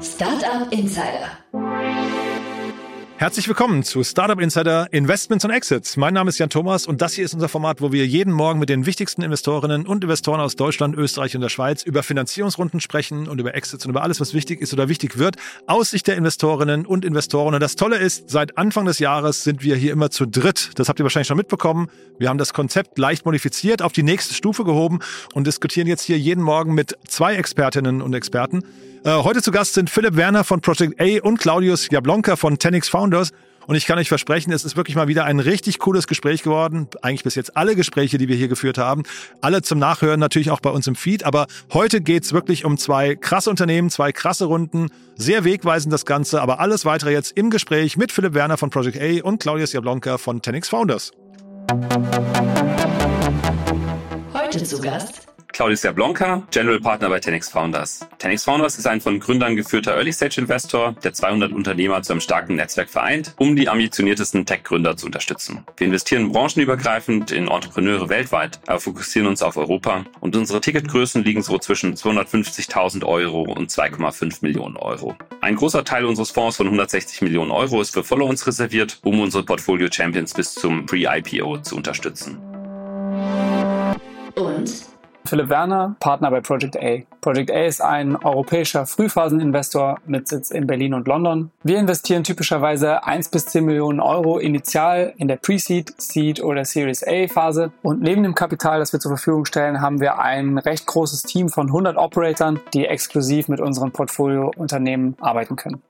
Startup Insider. Herzlich willkommen zu Startup Insider Investments und Exits. Mein Name ist Jan Thomas und das hier ist unser Format, wo wir jeden Morgen mit den wichtigsten Investorinnen und Investoren aus Deutschland, Österreich und der Schweiz über Finanzierungsrunden sprechen und über Exits und über alles, was wichtig ist oder wichtig wird, aus Sicht der Investorinnen und Investoren. Und das Tolle ist, seit Anfang des Jahres sind wir hier immer zu dritt. Das habt ihr wahrscheinlich schon mitbekommen. Wir haben das Konzept leicht modifiziert, auf die nächste Stufe gehoben und diskutieren jetzt hier jeden Morgen mit zwei Expertinnen und Experten. Äh, heute zu Gast sind Philipp Werner von Project A und Claudius Jablonka von Tenix Founders. Und ich kann euch versprechen, es ist wirklich mal wieder ein richtig cooles Gespräch geworden. Eigentlich bis jetzt alle Gespräche, die wir hier geführt haben. Alle zum Nachhören natürlich auch bei uns im Feed. Aber heute geht's wirklich um zwei krasse Unternehmen, zwei krasse Runden. Sehr wegweisend das Ganze. Aber alles weitere jetzt im Gespräch mit Philipp Werner von Project A und Claudius Jablonka von Tenix Founders. Heute zu Gast Claudius Jablonka, General Partner bei Tenix Founders. Tenix Founders ist ein von Gründern geführter Early-Stage-Investor, der 200 Unternehmer zu einem starken Netzwerk vereint, um die ambitioniertesten Tech-Gründer zu unterstützen. Wir investieren branchenübergreifend in Entrepreneure weltweit, aber fokussieren uns auf Europa und unsere Ticketgrößen liegen so zwischen 250.000 Euro und 2,5 Millionen Euro. Ein großer Teil unseres Fonds von 160 Millionen Euro ist für Follow-ons reserviert, um unsere Portfolio-Champions bis zum Pre-IPO zu unterstützen. und Philipp Werner, Partner bei Project A. Project A ist ein europäischer Frühphaseninvestor mit Sitz in Berlin und London. Wir investieren typischerweise 1 bis 10 Millionen Euro initial in der Pre-Seed, Seed oder Series A Phase. Und neben dem Kapital, das wir zur Verfügung stellen, haben wir ein recht großes Team von 100 Operatoren, die exklusiv mit unseren Portfoliounternehmen arbeiten können.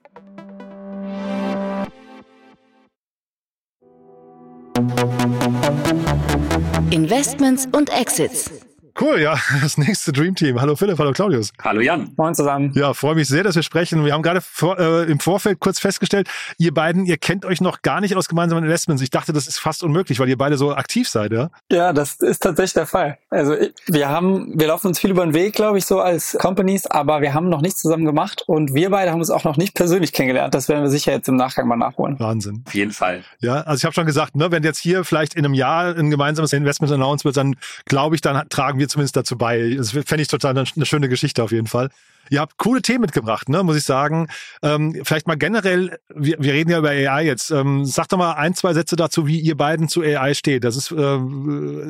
Investments und Exits. Cool, ja, das nächste Dream Team. Hallo Philipp, hallo Claudius. Hallo Jan. Moin zusammen. Ja, freue mich sehr, dass wir sprechen. Wir haben gerade vor, äh, im Vorfeld kurz festgestellt, ihr beiden, ihr kennt euch noch gar nicht aus gemeinsamen Investments. Ich dachte, das ist fast unmöglich, weil ihr beide so aktiv seid, ja? Ja, das ist tatsächlich der Fall. Also ich- wir haben, wir laufen uns viel über den Weg, glaube ich, so als Companies, aber wir haben noch nichts zusammen gemacht und wir beide haben uns auch noch nicht persönlich kennengelernt. Das werden wir sicher jetzt im Nachgang mal nachholen. Wahnsinn. Auf jeden Fall. Ja, also ich habe schon gesagt, ne, wenn jetzt hier vielleicht in einem Jahr ein gemeinsames Investment announced wird, dann glaube ich, dann tragen wir zumindest dazu bei. Das fände ich total eine, eine schöne Geschichte auf jeden Fall. Ihr habt coole Themen mitgebracht, ne, muss ich sagen. Ähm, vielleicht mal generell, wir, wir reden ja über AI jetzt. Ähm, sag doch mal ein, zwei Sätze dazu, wie ihr beiden zu AI steht. Das ist, äh,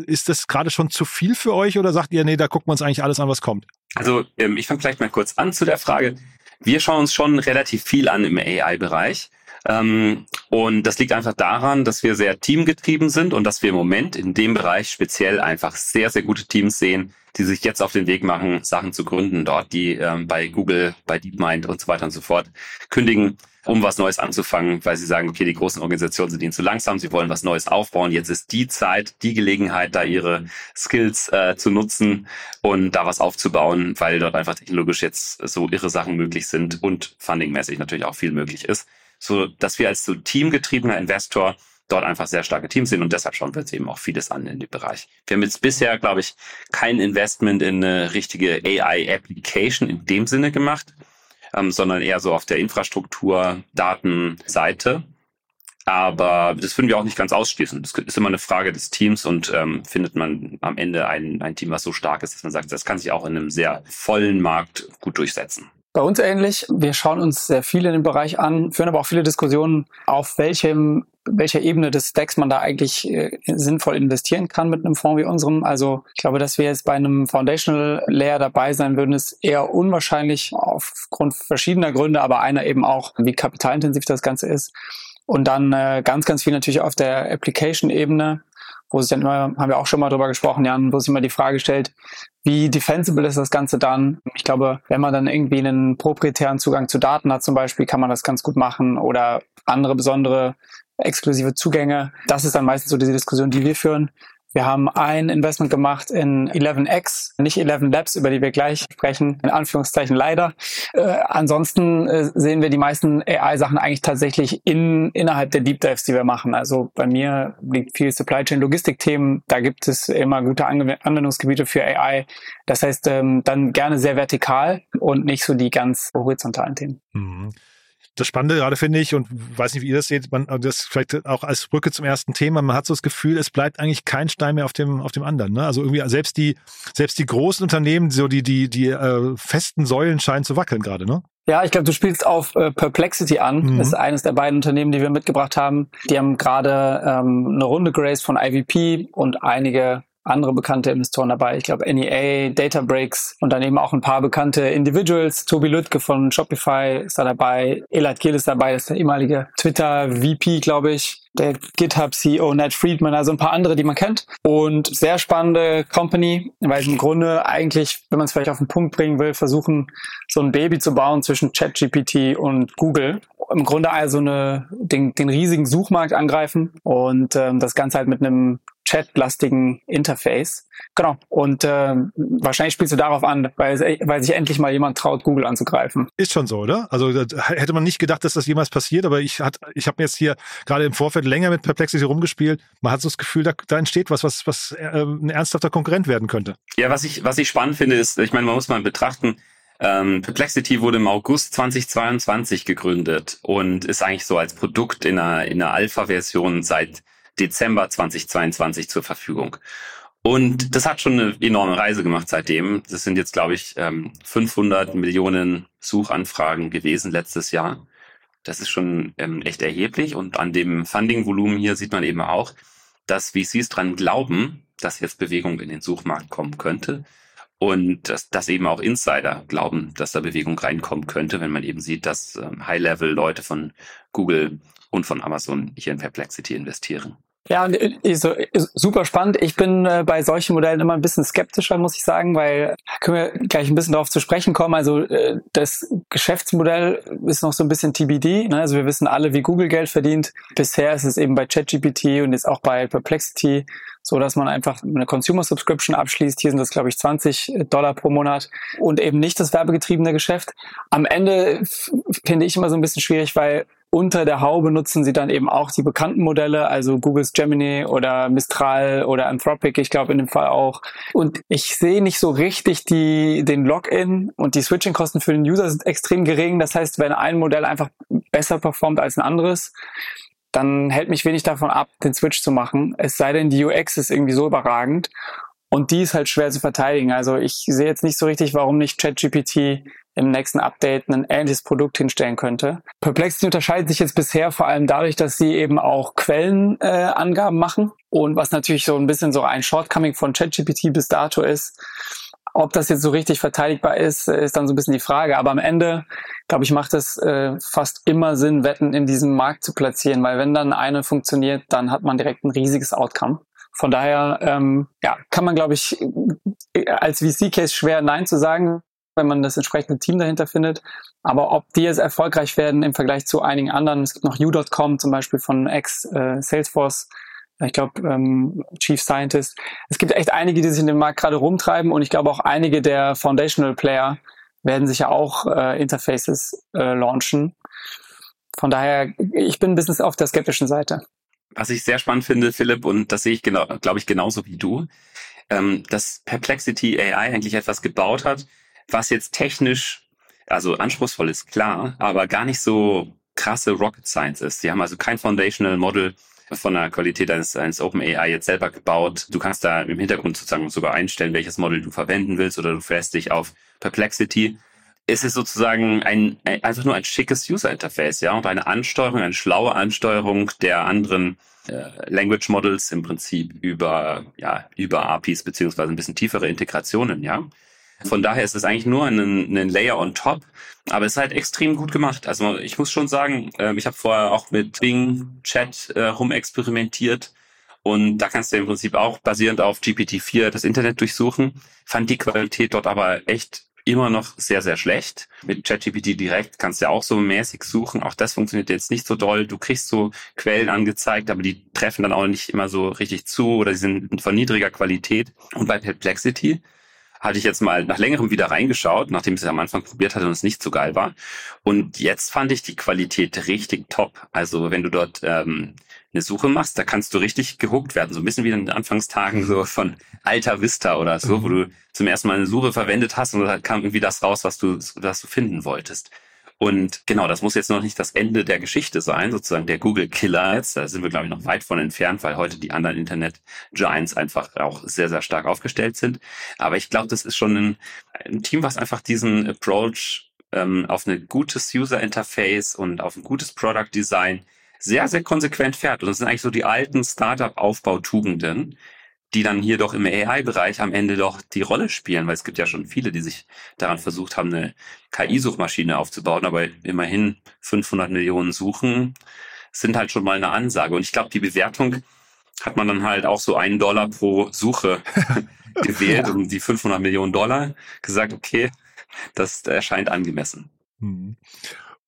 ist das gerade schon zu viel für euch oder sagt ihr, nee, da gucken wir uns eigentlich alles an, was kommt? Also ähm, ich fange vielleicht mal kurz an zu der Frage. Wir schauen uns schon relativ viel an im AI-Bereich. Ähm, und das liegt einfach daran, dass wir sehr teamgetrieben sind und dass wir im Moment in dem Bereich speziell einfach sehr, sehr gute Teams sehen, die sich jetzt auf den Weg machen, Sachen zu gründen dort, die ähm, bei Google, bei DeepMind und so weiter und so fort kündigen, um was Neues anzufangen, weil sie sagen, okay, die großen Organisationen sind ihnen zu langsam, sie wollen was Neues aufbauen. Jetzt ist die Zeit, die Gelegenheit, da ihre Skills äh, zu nutzen und da was aufzubauen, weil dort einfach technologisch jetzt so irre Sachen möglich sind und fundingmäßig natürlich auch viel möglich ist, so dass wir als so teamgetriebener Investor dort einfach sehr starke Teams sind und deshalb schauen wir uns eben auch vieles an in dem Bereich. Wir haben jetzt bisher, glaube ich, kein Investment in eine richtige AI-Application in dem Sinne gemacht, ähm, sondern eher so auf der Infrastruktur, Datenseite. Aber das würden wir auch nicht ganz ausschließen. Das ist immer eine Frage des Teams und ähm, findet man am Ende ein, ein Team, was so stark ist, dass man sagt, das kann sich auch in einem sehr vollen Markt gut durchsetzen. Bei uns ähnlich. Wir schauen uns sehr viel in dem Bereich an, führen aber auch viele Diskussionen, auf welchem, welcher Ebene des Stacks man da eigentlich äh, sinnvoll investieren kann mit einem Fonds wie unserem. Also ich glaube, dass wir jetzt bei einem Foundational Layer dabei sein würden, ist eher unwahrscheinlich aufgrund verschiedener Gründe, aber einer eben auch, wie kapitalintensiv das Ganze ist. Und dann äh, ganz, ganz viel natürlich auf der Application-Ebene, wo sich dann immer, haben wir auch schon mal drüber gesprochen, Jan, wo sich immer die Frage stellt, wie defensible ist das Ganze dann? Ich glaube, wenn man dann irgendwie einen proprietären Zugang zu Daten hat zum Beispiel, kann man das ganz gut machen oder andere besondere exklusive Zugänge. Das ist dann meistens so diese Diskussion, die wir führen. Wir haben ein Investment gemacht in 11x, nicht 11 Labs, über die wir gleich sprechen, in Anführungszeichen leider. Äh, ansonsten äh, sehen wir die meisten AI-Sachen eigentlich tatsächlich in, innerhalb der Deep Dives, die wir machen. Also bei mir liegt viel Supply Chain Logistik-Themen, da gibt es immer gute Ange Anwendungsgebiete für AI. Das heißt, ähm, dann gerne sehr vertikal und nicht so die ganz horizontalen Themen. Mhm. Das Spannende gerade finde ich und weiß nicht, wie ihr das seht, man, das vielleicht auch als Brücke zum ersten Thema, man hat so das Gefühl, es bleibt eigentlich kein Stein mehr auf dem, auf dem anderen. Ne? Also irgendwie selbst die, selbst die großen Unternehmen, so die, die, die äh, festen Säulen scheinen zu wackeln gerade, ne? Ja, ich glaube, du spielst auf äh, Perplexity an. Mhm. Das ist eines der beiden Unternehmen, die wir mitgebracht haben. Die haben gerade ähm, eine Runde geraced von IVP und einige andere bekannte Investoren dabei. Ich glaube NEA, Databricks und dann eben auch ein paar bekannte Individuals. Tobi Lüttke von Shopify ist da dabei. Elad Gil ist dabei, das ist der ehemalige Twitter-VP, glaube ich. Der GitHub-CEO Ned Friedman, also ein paar andere, die man kennt. Und sehr spannende Company, weil im Grunde eigentlich, wenn man es vielleicht auf den Punkt bringen will, versuchen, so ein Baby zu bauen zwischen ChatGPT und Google. Im Grunde also eine, den, den riesigen Suchmarkt angreifen und ähm, das Ganze halt mit einem chatlastigen Interface. Genau. Und äh, wahrscheinlich spielst du darauf an, weil, weil sich endlich mal jemand traut, Google anzugreifen. Ist schon so, oder? Also hätte man nicht gedacht, dass das jemals passiert, aber ich, hat, ich habe jetzt hier gerade im Vorfeld länger mit Perplexity rumgespielt. Man hat so das Gefühl, da, da entsteht was, was, was äh, ein ernsthafter Konkurrent werden könnte. Ja, was ich, was ich spannend finde, ist, ich meine, man muss mal betrachten, ähm, Perplexity wurde im August 2022 gegründet und ist eigentlich so als Produkt in einer, in einer Alpha-Version seit Dezember 2022 zur Verfügung. Und das hat schon eine enorme Reise gemacht seitdem. Das sind jetzt, glaube ich, 500 ähm, Millionen Suchanfragen gewesen letztes Jahr. Das ist schon ähm, echt erheblich. Und an dem Funding-Volumen hier sieht man eben auch, dass VCs dran glauben, dass jetzt Bewegung in den Suchmarkt kommen könnte. Und dass, dass eben auch Insider glauben, dass da Bewegung reinkommen könnte, wenn man eben sieht, dass ähm, High-Level-Leute von Google und von Amazon hier in Perplexity investieren. Ja, so, super spannend. Ich bin äh, bei solchen Modellen immer ein bisschen skeptischer, muss ich sagen, weil können wir gleich ein bisschen darauf zu sprechen kommen. Also äh, das Geschäftsmodell ist noch so ein bisschen TBD. Ne? Also wir wissen alle, wie Google Geld verdient. Bisher ist es eben bei ChatGPT und jetzt auch bei Perplexity so, dass man einfach eine Consumer Subscription abschließt. Hier sind das, glaube ich, 20 Dollar pro Monat und eben nicht das werbegetriebene Geschäft. Am Ende finde ich immer so ein bisschen schwierig, weil unter der Haube nutzen sie dann eben auch die bekannten Modelle, also Googles Gemini oder Mistral oder Anthropic, ich glaube in dem Fall auch. Und ich sehe nicht so richtig die, den Login und die Switching-Kosten für den User sind extrem gering. Das heißt, wenn ein Modell einfach besser performt als ein anderes, dann hält mich wenig davon ab, den Switch zu machen. Es sei denn, die UX ist irgendwie so überragend. Und die ist halt schwer zu verteidigen. Also ich sehe jetzt nicht so richtig, warum nicht ChatGPT im nächsten Update ein ähnliches Produkt hinstellen könnte. Perplexity unterscheidet sich jetzt bisher vor allem dadurch, dass sie eben auch Quellenangaben äh, machen und was natürlich so ein bisschen so ein Shortcoming von ChatGPT bis dato ist. Ob das jetzt so richtig verteidigbar ist, ist dann so ein bisschen die Frage. Aber am Ende, glaube ich, macht es äh, fast immer Sinn, Wetten in diesem Markt zu platzieren, weil wenn dann eine funktioniert, dann hat man direkt ein riesiges Outcome. Von daher ähm, ja, kann man, glaube ich, als VC-Case schwer Nein zu sagen wenn man das entsprechende Team dahinter findet. Aber ob die jetzt erfolgreich werden im Vergleich zu einigen anderen, es gibt noch U.com zum Beispiel von ex-Salesforce, äh, ich glaube ähm, Chief Scientist. Es gibt echt einige, die sich in dem Markt gerade rumtreiben und ich glaube auch einige der Foundational Player werden sicher auch äh, Interfaces äh, launchen. Von daher, ich bin ein bisschen auf der skeptischen Seite. Was ich sehr spannend finde, Philipp, und das sehe ich genau, glaube ich, genauso wie du, ähm, dass Perplexity AI eigentlich etwas gebaut hat, was jetzt technisch, also anspruchsvoll ist, klar, aber gar nicht so krasse Rocket Science ist. Sie haben also kein Foundational Model von der Qualität eines, eines OpenAI jetzt selber gebaut. Du kannst da im Hintergrund sozusagen sogar einstellen, welches Model du verwenden willst oder du fährst dich auf Perplexity. Es ist sozusagen ein, ein einfach nur ein schickes User Interface, ja, und eine Ansteuerung, eine schlaue Ansteuerung der anderen äh, Language Models im Prinzip über, ja, über APIs beziehungsweise ein bisschen tiefere Integrationen, ja. Von daher ist es eigentlich nur ein, ein Layer on top, aber es ist halt extrem gut gemacht. Also ich muss schon sagen, äh, ich habe vorher auch mit Bing Chat äh, rumexperimentiert und da kannst du im Prinzip auch basierend auf GPT-4 das Internet durchsuchen. Fand die Qualität dort aber echt immer noch sehr, sehr schlecht. Mit ChatGPT direkt kannst du ja auch so mäßig suchen. Auch das funktioniert jetzt nicht so doll. Du kriegst so Quellen angezeigt, aber die treffen dann auch nicht immer so richtig zu oder sie sind von niedriger Qualität. Und bei Perplexity hatte ich jetzt mal nach längerem wieder reingeschaut, nachdem ich es am Anfang probiert hatte und es nicht so geil war. Und jetzt fand ich die Qualität richtig top. Also wenn du dort ähm, eine Suche machst, da kannst du richtig gehuckt werden. So ein bisschen wie in den Anfangstagen so von Alta Vista oder so, mhm. wo du zum ersten Mal eine Suche verwendet hast und da kam irgendwie das raus, was du, was du finden wolltest. Und genau, das muss jetzt noch nicht das Ende der Geschichte sein, sozusagen der Google Killer jetzt. Da sind wir, glaube ich, noch weit von entfernt, weil heute die anderen Internet Giants einfach auch sehr, sehr stark aufgestellt sind. Aber ich glaube, das ist schon ein, ein Team, was einfach diesen Approach ähm, auf ein gutes User Interface und auf ein gutes Product Design sehr, sehr konsequent fährt. Und das sind eigentlich so die alten Startup-Aufbautugenden, die dann hier doch im AI-Bereich am Ende doch die Rolle spielen, weil es gibt ja schon viele, die sich daran versucht haben, eine KI-Suchmaschine aufzubauen, aber immerhin 500 Millionen Suchen sind halt schon mal eine Ansage. Und ich glaube, die Bewertung hat man dann halt auch so einen Dollar pro Suche gewählt ja. um die 500 Millionen Dollar gesagt, okay, das erscheint angemessen. Mhm.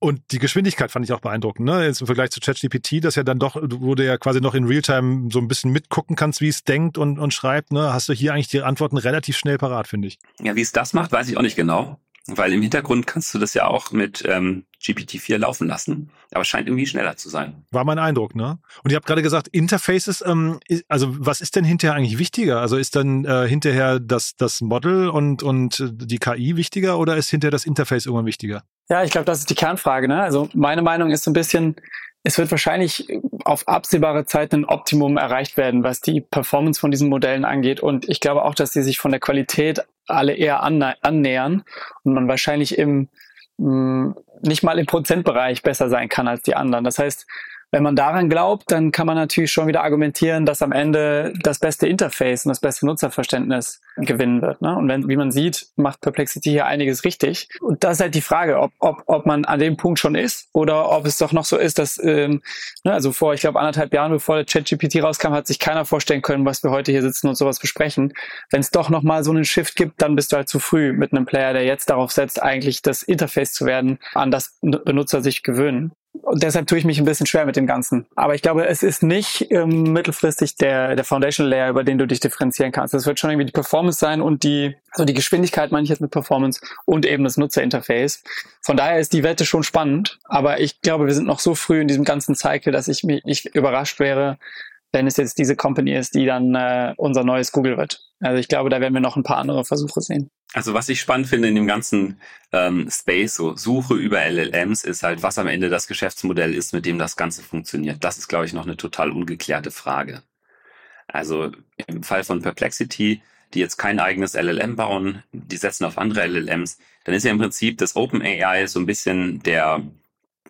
Und die Geschwindigkeit fand ich auch beeindruckend, ne? Jetzt im Vergleich zu ChatGPT, das ja dann doch, wo du ja quasi noch in Realtime so ein bisschen mitgucken kannst, wie es denkt und, und schreibt, ne? Hast du hier eigentlich die Antworten relativ schnell parat, finde ich. Ja, wie es das macht, weiß ich auch nicht genau. Weil im Hintergrund kannst du das ja auch mit ähm, GPT-4 laufen lassen, aber es scheint irgendwie schneller zu sein. War mein Eindruck, ne? Und ihr habt gerade gesagt, Interfaces, ähm, also was ist denn hinterher eigentlich wichtiger? Also ist dann äh, hinterher das, das Model und, und die KI wichtiger oder ist hinterher das Interface irgendwann wichtiger? Ja, ich glaube, das ist die Kernfrage. Ne? Also meine Meinung ist so ein bisschen, es wird wahrscheinlich auf absehbare Zeit ein Optimum erreicht werden, was die Performance von diesen Modellen angeht. Und ich glaube auch, dass die sich von der Qualität alle eher annähern und man wahrscheinlich im mh, nicht mal im Prozentbereich besser sein kann als die anderen. Das heißt, wenn man daran glaubt, dann kann man natürlich schon wieder argumentieren, dass am Ende das beste Interface und das beste Nutzerverständnis gewinnen wird. Ne? Und wenn, wie man sieht, macht Perplexity hier einiges richtig. Und das ist halt die Frage, ob, ob, ob man an dem Punkt schon ist oder ob es doch noch so ist, dass, ähm, ne, also vor, ich glaube, anderthalb Jahren, bevor ChatGPT rauskam, hat sich keiner vorstellen können, was wir heute hier sitzen und sowas besprechen. Wenn es doch nochmal so einen Shift gibt, dann bist du halt zu früh mit einem Player, der jetzt darauf setzt, eigentlich das Interface zu werden, an das Benutzer sich gewöhnen. Und deshalb tue ich mich ein bisschen schwer mit dem Ganzen. Aber ich glaube, es ist nicht ähm, mittelfristig der, der Foundation Layer, über den du dich differenzieren kannst. Es wird schon irgendwie die Performance sein und die, also die Geschwindigkeit meine ich jetzt mit Performance und eben das Nutzerinterface. Von daher ist die Wette schon spannend. Aber ich glaube, wir sind noch so früh in diesem ganzen Cycle, dass ich mich ich überrascht wäre, wenn es jetzt diese Company ist, die dann äh, unser neues Google wird. Also ich glaube, da werden wir noch ein paar andere Versuche sehen. Also was ich spannend finde in dem ganzen ähm, Space, so Suche über LLMs, ist halt, was am Ende das Geschäftsmodell ist, mit dem das Ganze funktioniert. Das ist, glaube ich, noch eine total ungeklärte Frage. Also im Fall von Perplexity, die jetzt kein eigenes LLM bauen, die setzen auf andere LLMs, dann ist ja im Prinzip das OpenAI so ein bisschen der,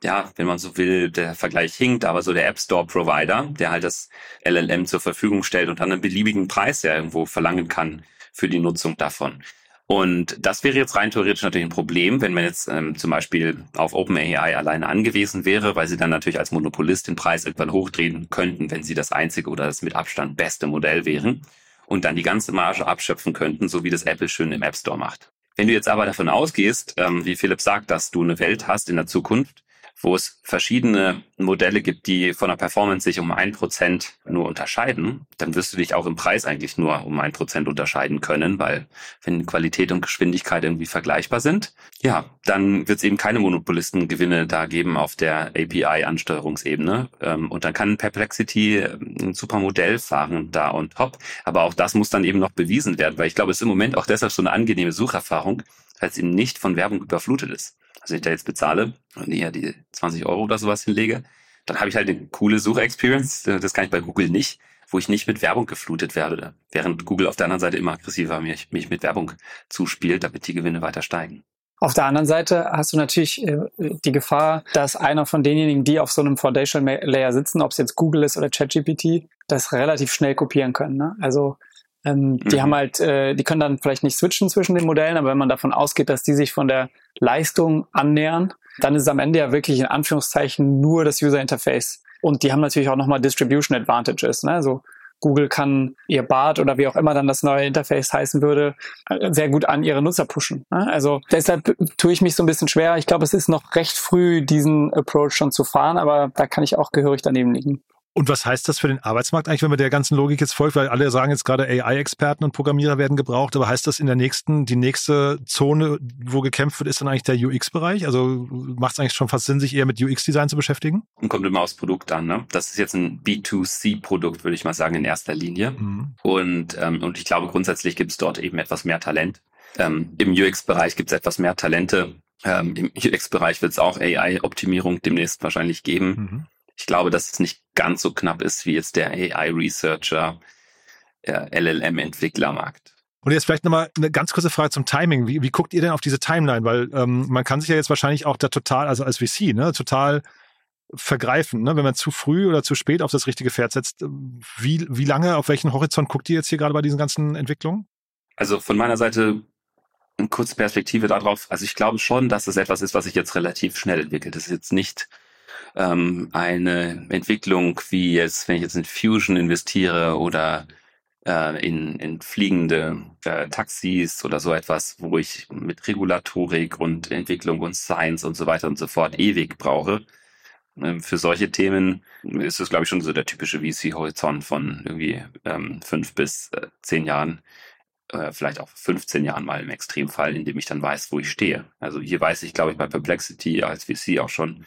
ja, wenn man so will, der Vergleich hinkt, aber so der App Store Provider, der halt das LLM zur Verfügung stellt und dann einen beliebigen Preis ja irgendwo verlangen kann für die Nutzung davon. Und das wäre jetzt rein theoretisch natürlich ein Problem, wenn man jetzt ähm, zum Beispiel auf OpenAI alleine angewiesen wäre, weil sie dann natürlich als Monopolist den Preis irgendwann hochdrehen könnten, wenn sie das einzige oder das mit Abstand beste Modell wären und dann die ganze Marge abschöpfen könnten, so wie das Apple schön im App Store macht. Wenn du jetzt aber davon ausgehst, ähm, wie Philipp sagt, dass du eine Welt hast in der Zukunft, wo es verschiedene Modelle gibt, die von der Performance sich um ein Prozent nur unterscheiden, dann wirst du dich auch im Preis eigentlich nur um ein Prozent unterscheiden können, weil wenn Qualität und Geschwindigkeit irgendwie vergleichbar sind, ja, dann wird es eben keine Monopolistengewinne da geben auf der API-Ansteuerungsebene. Ähm, und dann kann Perplexity ähm, ein super Modell fahren da und top. Aber auch das muss dann eben noch bewiesen werden, weil ich glaube, es ist im Moment auch deshalb so eine angenehme Sucherfahrung, weil es eben nicht von Werbung überflutet ist also ich da jetzt bezahle und eher die 20 Euro oder sowas hinlege, dann habe ich halt eine coole Suchexperience. Das kann ich bei Google nicht, wo ich nicht mit Werbung geflutet werde, während Google auf der anderen Seite immer aggressiver mich, mich mit Werbung zuspielt, damit die Gewinne weiter steigen. Auf der anderen Seite hast du natürlich äh, die Gefahr, dass einer von denjenigen, die auf so einem Foundation Layer sitzen, ob es jetzt Google ist oder ChatGPT, das relativ schnell kopieren können. Ne? Also ähm, die mhm. haben halt, äh, die können dann vielleicht nicht switchen zwischen den Modellen, aber wenn man davon ausgeht, dass die sich von der Leistung annähern, dann ist es am Ende ja wirklich in Anführungszeichen nur das User Interface. Und die haben natürlich auch nochmal Distribution Advantages. Ne? Also Google kann ihr Bart oder wie auch immer dann das neue Interface heißen würde, äh, sehr gut an ihre Nutzer pushen. Ne? Also deshalb tue ich mich so ein bisschen schwer. Ich glaube, es ist noch recht früh, diesen Approach schon zu fahren, aber da kann ich auch gehörig daneben liegen. Und was heißt das für den Arbeitsmarkt eigentlich, wenn man der ganzen Logik jetzt folgt? Weil alle sagen jetzt gerade AI-Experten und Programmierer werden gebraucht, aber heißt das in der nächsten, die nächste Zone, wo gekämpft wird, ist dann eigentlich der UX-Bereich? Also macht es eigentlich schon fast Sinn, sich eher mit UX-Design zu beschäftigen? Und kommt immer aufs Produkt an, ne? Das ist jetzt ein B2C-Produkt, würde ich mal sagen, in erster Linie. Mhm. Und, ähm, und ich glaube, grundsätzlich gibt es dort eben etwas mehr Talent. Ähm, Im UX-Bereich gibt es etwas mehr Talente, Ähm, Im UX-Bereich wird es auch AI-Optimierung demnächst wahrscheinlich geben. Mhm. Ich glaube, dass es nicht ganz so knapp ist wie jetzt der AI-Researcher, äh, LLM-Entwicklermarkt. Und jetzt vielleicht nochmal eine ganz kurze Frage zum Timing. Wie, wie guckt ihr denn auf diese Timeline? Weil ähm, man kann sich ja jetzt wahrscheinlich auch da total, also als VC, ne, total vergreifen, ne? wenn man zu früh oder zu spät auf das richtige Pferd setzt. Wie, wie lange, auf welchen Horizont guckt ihr jetzt hier gerade bei diesen ganzen Entwicklungen? Also von meiner Seite eine kurze Perspektive darauf. Also ich glaube schon, dass es etwas ist, was sich jetzt relativ schnell entwickelt. Das ist jetzt nicht ähm, eine Entwicklung wie jetzt, wenn ich jetzt in Fusion investiere oder äh, in, in fliegende äh, Taxis oder so etwas, wo ich mit Regulatorik und Entwicklung und Science und so weiter und so fort ewig brauche. Ähm, für solche Themen ist es, glaube ich, schon so der typische VC-Horizont von irgendwie ähm, fünf bis äh, zehn Jahren, äh, vielleicht auch 15 Jahren mal im Extremfall, in dem ich dann weiß, wo ich stehe. Also hier weiß ich, glaube ich, bei Perplexity als VC auch schon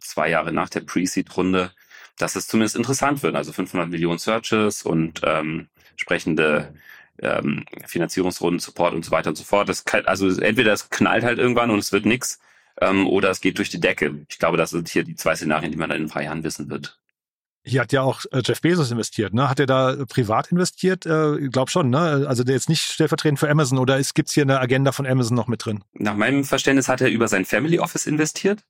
zwei Jahre nach der Pre-Seed-Runde, dass es zumindest interessant wird. Also 500 Millionen Searches und ähm, entsprechende ähm, Finanzierungsrunden, Support und so weiter und so fort. Das kann, also entweder es knallt halt irgendwann und es wird nix, ähm, oder es geht durch die Decke. Ich glaube, das sind hier die zwei Szenarien, die man dann in ein paar Jahren wissen wird. Hier hat ja auch äh, Jeff Bezos investiert, ne? Hat er da privat investiert? Äh, ich glaube schon, ne? Also der jetzt nicht stellvertretend für Amazon oder gibt es hier eine Agenda von Amazon noch mit drin? Nach meinem Verständnis hat er über sein Family Office investiert.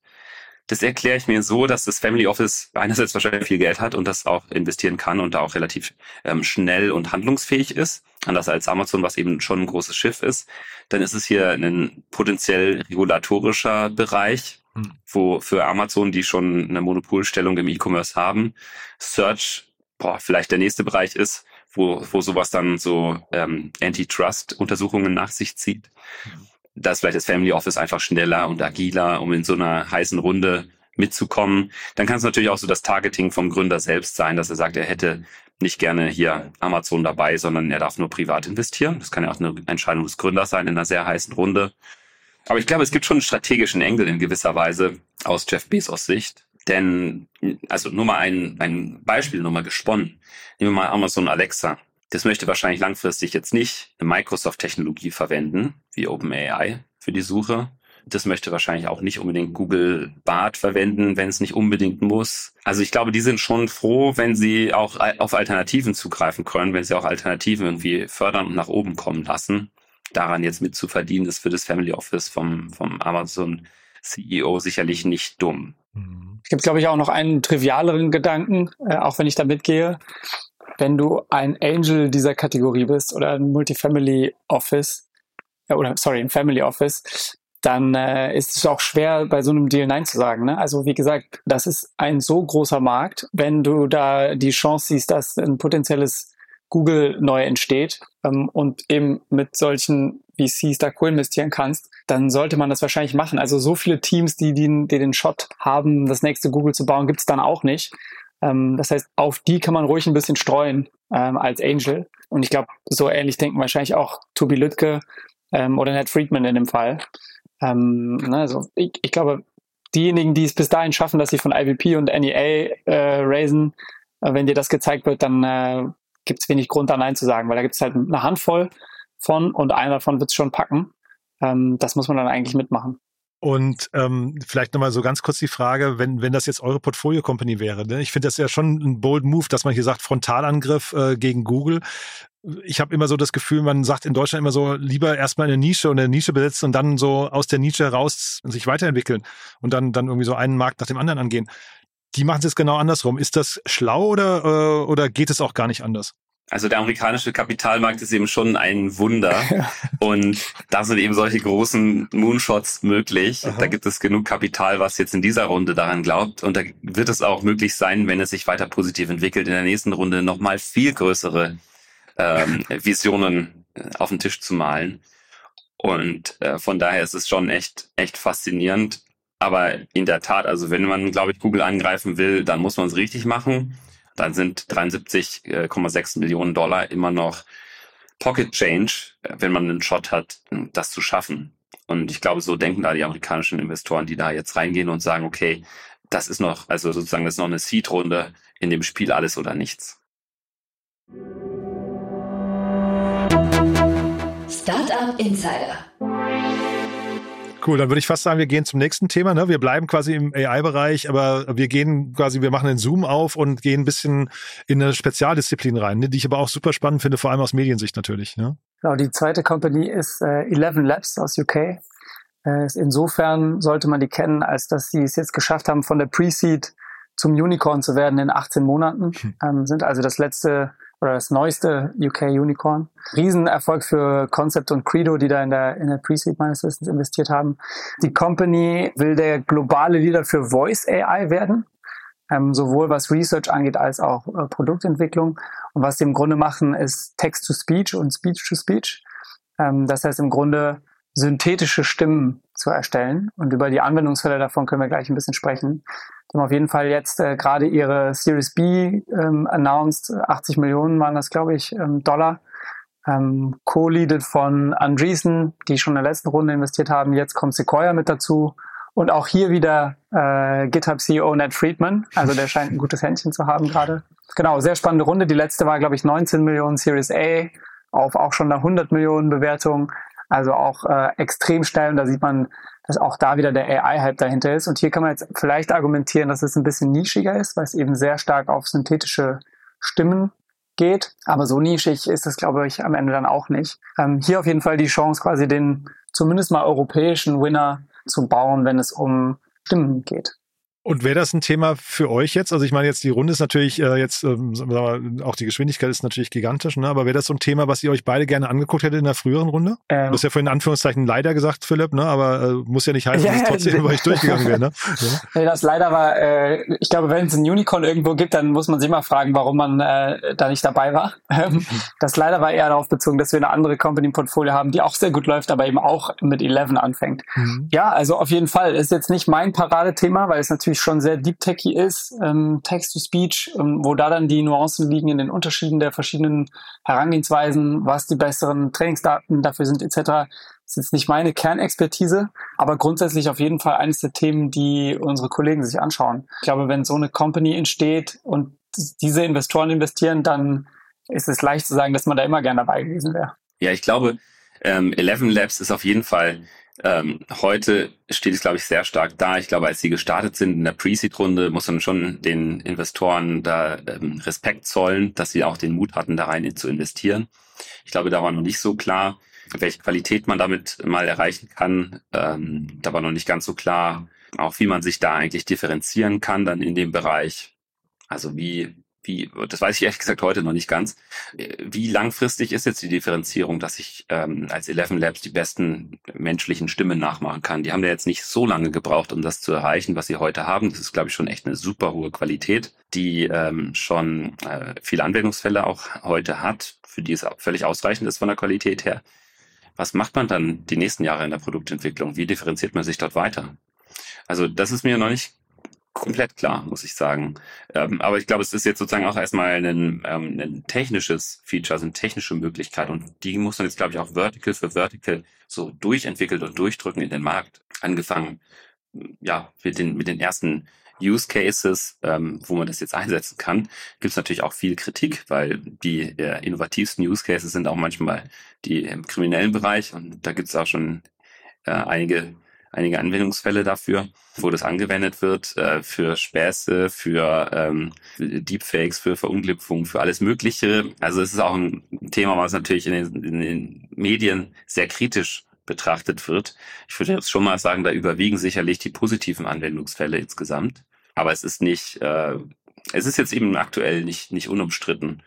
Das erkläre ich mir so, dass das Family Office einerseits wahrscheinlich viel Geld hat und das auch investieren kann und da auch relativ ähm, schnell und handlungsfähig ist, anders als Amazon, was eben schon ein großes Schiff ist. Dann ist es hier ein potenziell regulatorischer Bereich, hm. wo für Amazon, die schon eine Monopolstellung im E-Commerce haben, Search boah, vielleicht der nächste Bereich ist, wo, wo sowas dann so ähm, Antitrust-Untersuchungen nach sich zieht. Mhm da vielleicht das Family Office einfach schneller und agiler, um in so einer heißen Runde mitzukommen. Dann kann es natürlich auch so das Targeting vom Gründer selbst sein, dass er sagt, er hätte nicht gerne hier Amazon dabei, sondern er darf nur privat investieren. Das kann ja auch eine Entscheidung des Gründers sein in einer sehr heißen Runde. Aber ich glaube, es gibt schon einen strategischen Engel in gewisser Weise aus Jeff Bezos Sicht. Denn, also nur mal ein, ein Beispiel, nur mal gesponnen. Nehmen wir mal Amazon Alexa. Das möchte wahrscheinlich langfristig jetzt nicht eine Microsoft-Technologie verwenden, wie OpenAI für die Suche. Das möchte wahrscheinlich auch nicht unbedingt Google Bart verwenden, wenn es nicht unbedingt muss. Also ich glaube, die sind schon froh, wenn sie auch auf Alternativen zugreifen können, wenn sie auch Alternativen irgendwie fördern und nach oben kommen lassen. Daran jetzt mitzuverdienen, ist für das Family Office vom, vom Amazon CEO sicherlich nicht dumm. Es gibt, glaube ich, auch noch einen trivialeren Gedanken, äh, auch wenn ich da mitgehe wenn du ein Angel dieser Kategorie bist oder ein Multifamily Office, äh, oder sorry, ein Family Office, dann äh, ist es auch schwer, bei so einem Deal Nein zu sagen. Ne? Also wie gesagt, das ist ein so großer Markt. Wenn du da die Chance siehst, dass ein potenzielles Google neu entsteht ähm, und eben mit solchen VCs da co-investieren kannst, dann sollte man das wahrscheinlich machen. Also so viele Teams, die, die, die den Shot haben, das nächste Google zu bauen, gibt es dann auch nicht. Ähm, das heißt, auf die kann man ruhig ein bisschen streuen ähm, als Angel. Und ich glaube, so ähnlich denken wahrscheinlich auch Tobi Lütke ähm, oder Ned Friedman in dem Fall. Ähm, ne, also ich, ich glaube, diejenigen, die es bis dahin schaffen, dass sie von IVP und NEA äh, raisen, äh, wenn dir das gezeigt wird, dann äh, gibt es wenig Grund, da Nein zu sagen, weil da gibt es halt eine Handvoll von und einer davon wird es schon packen. Ähm, das muss man dann eigentlich mitmachen. Und ähm, vielleicht nochmal so ganz kurz die Frage, wenn, wenn das jetzt eure Portfolio-Company wäre. Ne? Ich finde das ja schon ein bold Move, dass man hier sagt, Frontalangriff äh, gegen Google. Ich habe immer so das Gefühl, man sagt in Deutschland immer so, lieber erstmal eine Nische und eine Nische besetzen und dann so aus der Nische heraus sich weiterentwickeln und dann, dann irgendwie so einen Markt nach dem anderen angehen. Die machen es jetzt genau andersrum. Ist das schlau oder, äh, oder geht es auch gar nicht anders? Also der amerikanische Kapitalmarkt ist eben schon ein Wunder und da sind eben solche großen Moonshots möglich. Aha. Da gibt es genug Kapital, was jetzt in dieser Runde daran glaubt und da wird es auch möglich sein, wenn es sich weiter positiv entwickelt, in der nächsten Runde nochmal viel größere ähm, Visionen äh, auf den Tisch zu malen. Und äh, von daher ist es schon echt, echt faszinierend. Aber in der Tat, also wenn man, glaube ich, Google angreifen will, dann muss man es richtig machen dann sind 73,6 Millionen Dollar immer noch Pocket Change, wenn man einen Shot hat, das zu schaffen. Und ich glaube, so denken da die amerikanischen Investoren, die da jetzt reingehen und sagen, okay, das ist noch, also sozusagen, das ist noch eine Seed-Runde in dem Spiel alles oder nichts. Startup Insider. Cool, dann würde ich fast sagen, wir gehen zum nächsten Thema. Ne? Wir bleiben quasi im AI-Bereich, aber wir gehen quasi, wir machen den Zoom auf und gehen ein bisschen in eine Spezialdisziplin rein, ne? die ich aber auch super spannend finde, vor allem aus Mediensicht natürlich. Ne? Genau, die zweite Company ist äh, Eleven Labs aus UK. Äh, insofern sollte man die kennen, als dass sie es jetzt geschafft haben, von der Pre-Seed zum Unicorn zu werden in 18 Monaten. Hm. Ähm, sind also das letzte oder das neueste UK Unicorn. Riesenerfolg für Concept und Credo, die da in der, in der Pre-Seed meines Wissens investiert haben. Die Company will der globale Leader für Voice AI werden. Ähm, sowohl was Research angeht als auch äh, Produktentwicklung. Und was sie im Grunde machen, ist Text-to-Speech und Speech-to-Speech. Ähm, das heißt im Grunde synthetische Stimmen zu erstellen. Und über die Anwendungsfälle davon können wir gleich ein bisschen sprechen. Die haben auf jeden Fall jetzt äh, gerade ihre Series B ähm, announced. 80 Millionen waren das, glaube ich, ähm, Dollar. Ähm, Co-leaded von Andreessen, die schon in der letzten Runde investiert haben. Jetzt kommt Sequoia mit dazu. Und auch hier wieder äh, GitHub CEO Ned Friedman. Also der scheint ein gutes Händchen zu haben gerade. Genau, sehr spannende Runde. Die letzte war, glaube ich, 19 Millionen Series A auf auch schon eine 100 Millionen Bewertung. Also auch äh, extrem schnell und da sieht man, dass auch da wieder der AI-Hype dahinter ist. Und hier kann man jetzt vielleicht argumentieren, dass es ein bisschen nischiger ist, weil es eben sehr stark auf synthetische Stimmen geht. Aber so nischig ist es, glaube ich, am Ende dann auch nicht. Ähm, hier auf jeden Fall die Chance, quasi den zumindest mal europäischen Winner zu bauen, wenn es um Stimmen geht. Und wäre das ein Thema für euch jetzt? Also ich meine jetzt, die Runde ist natürlich äh, jetzt, ähm, wir, auch die Geschwindigkeit ist natürlich gigantisch, ne? aber wäre das so ein Thema, was ihr euch beide gerne angeguckt hättet in der früheren Runde? Ähm, du hast ja vorhin in Anführungszeichen leider gesagt, Philipp, ne? aber äh, muss ja nicht heißen, ja, dass es trotzdem über euch durchgegangen wäre. Ne? Ja. das leider war, äh, ich glaube, wenn es ein Unicorn irgendwo gibt, dann muss man sich mal fragen, warum man äh, da nicht dabei war. Ähm, das leider war eher darauf bezogen, dass wir eine andere Company im Portfolio haben, die auch sehr gut läuft, aber eben auch mit 11 anfängt. Mhm. Ja, also auf jeden Fall. Ist jetzt nicht mein Paradethema, weil es natürlich schon sehr deep techy ist, ähm, Text-to-Speech, ähm, wo da dann die Nuancen liegen in den Unterschieden der verschiedenen Herangehensweisen, was die besseren Trainingsdaten dafür sind etc. ist jetzt nicht meine Kernexpertise, aber grundsätzlich auf jeden Fall eines der Themen, die unsere Kollegen sich anschauen. Ich glaube, wenn so eine Company entsteht und diese Investoren investieren, dann ist es leicht zu sagen, dass man da immer gerne dabei gewesen wäre. Ja, ich glaube, ähm, Eleven Labs ist auf jeden Fall ähm, heute steht es, glaube ich, sehr stark da. Ich glaube, als sie gestartet sind in der Pre-Seed-Runde, muss man schon den Investoren da ähm, Respekt zollen, dass sie auch den Mut hatten, da rein zu investieren. Ich glaube, da war noch nicht so klar, welche Qualität man damit mal erreichen kann. Ähm, da war noch nicht ganz so klar, auch wie man sich da eigentlich differenzieren kann dann in dem Bereich. Also wie wie, das weiß ich ehrlich gesagt heute noch nicht ganz. Wie langfristig ist jetzt die Differenzierung, dass ich ähm, als Eleven Labs die besten menschlichen Stimmen nachmachen kann? Die haben ja jetzt nicht so lange gebraucht, um das zu erreichen, was sie heute haben. Das ist, glaube ich, schon echt eine super hohe Qualität, die ähm, schon äh, viele Anwendungsfälle auch heute hat, für die es völlig ausreichend ist von der Qualität her. Was macht man dann die nächsten Jahre in der Produktentwicklung? Wie differenziert man sich dort weiter? Also das ist mir noch nicht komplett klar, muss ich sagen. Ähm, aber ich glaube, es ist jetzt sozusagen auch erstmal ein, ähm, ein technisches Feature, also eine technische Möglichkeit. Und die muss man jetzt, glaube ich, auch Vertical für Vertical so durchentwickelt und durchdrücken in den Markt. Angefangen, ja, mit den, mit den ersten Use Cases, ähm, wo man das jetzt einsetzen kann, gibt es natürlich auch viel Kritik, weil die äh, innovativsten Use Cases sind auch manchmal die im kriminellen Bereich und da gibt es auch schon äh, einige einige Anwendungsfälle dafür, wo das angewendet wird, äh, für Späße, für ähm, Deepfakes, für Verunglückung, für alles Mögliche. Also es ist auch ein Thema, was natürlich in den, in den Medien sehr kritisch betrachtet wird. Ich würde jetzt schon mal sagen, da überwiegen sicherlich die positiven Anwendungsfälle insgesamt. Aber es ist nicht, äh, es ist jetzt eben aktuell nicht, nicht unumstritten.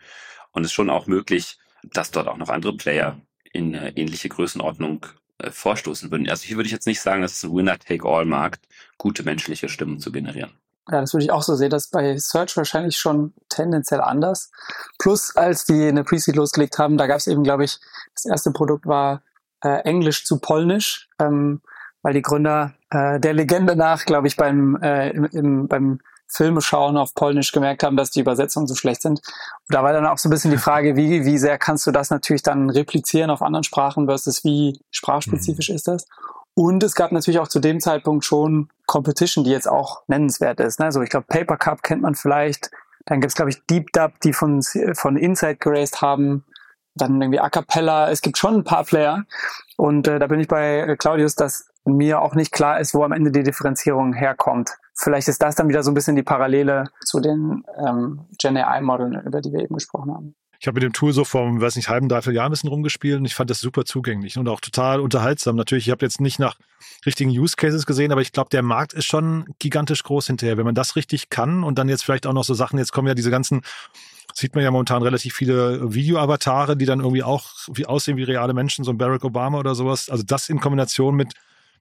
Und es ist schon auch möglich, dass dort auch noch andere Player in äh, ähnliche Größenordnung äh, vorstoßen würden. Also hier würde ich jetzt nicht sagen, dass es ein Winner-Take-All-Markt, gute menschliche Stimmen zu generieren. Ja, das würde ich auch so sehen. Das bei Search wahrscheinlich schon tendenziell anders. Plus, als die eine Pre-Seed losgelegt haben, da gab es eben, glaube ich, das erste Produkt war äh, Englisch zu Polnisch, ähm, weil die Gründer äh, der Legende nach, glaube ich, beim, äh, im, im, beim Filme schauen auf Polnisch gemerkt haben, dass die Übersetzungen so schlecht sind. Und da war dann auch so ein bisschen die Frage, wie, wie sehr kannst du das natürlich dann replizieren auf anderen Sprachen versus wie sprachspezifisch mhm. ist das? Und es gab natürlich auch zu dem Zeitpunkt schon Competition, die jetzt auch nennenswert ist. Ne? Also ich glaube, Paper Cup kennt man vielleicht. Dann gibt es, glaube ich, Deep Dub, die von, von Inside geraced haben. Dann irgendwie A Cappella. Es gibt schon ein paar Player. Und äh, da bin ich bei Claudius, dass mir auch nicht klar ist, wo am Ende die Differenzierung herkommt. Vielleicht ist das dann wieder so ein bisschen die Parallele zu den ähm, Gen AI-Modeln, über die wir eben gesprochen haben. Ich habe mit dem Tool so vor, weiß nicht, halben, dreiviertel Jahr ein bisschen rumgespielt und ich fand das super zugänglich und auch total unterhaltsam. Natürlich, ich habe jetzt nicht nach richtigen Use Cases gesehen, aber ich glaube, der Markt ist schon gigantisch groß hinterher. Wenn man das richtig kann und dann jetzt vielleicht auch noch so Sachen, jetzt kommen ja diese ganzen sieht man ja momentan relativ viele Video-Avatare, die dann irgendwie auch wie aussehen wie reale Menschen, so ein Barack Obama oder sowas. Also das in Kombination mit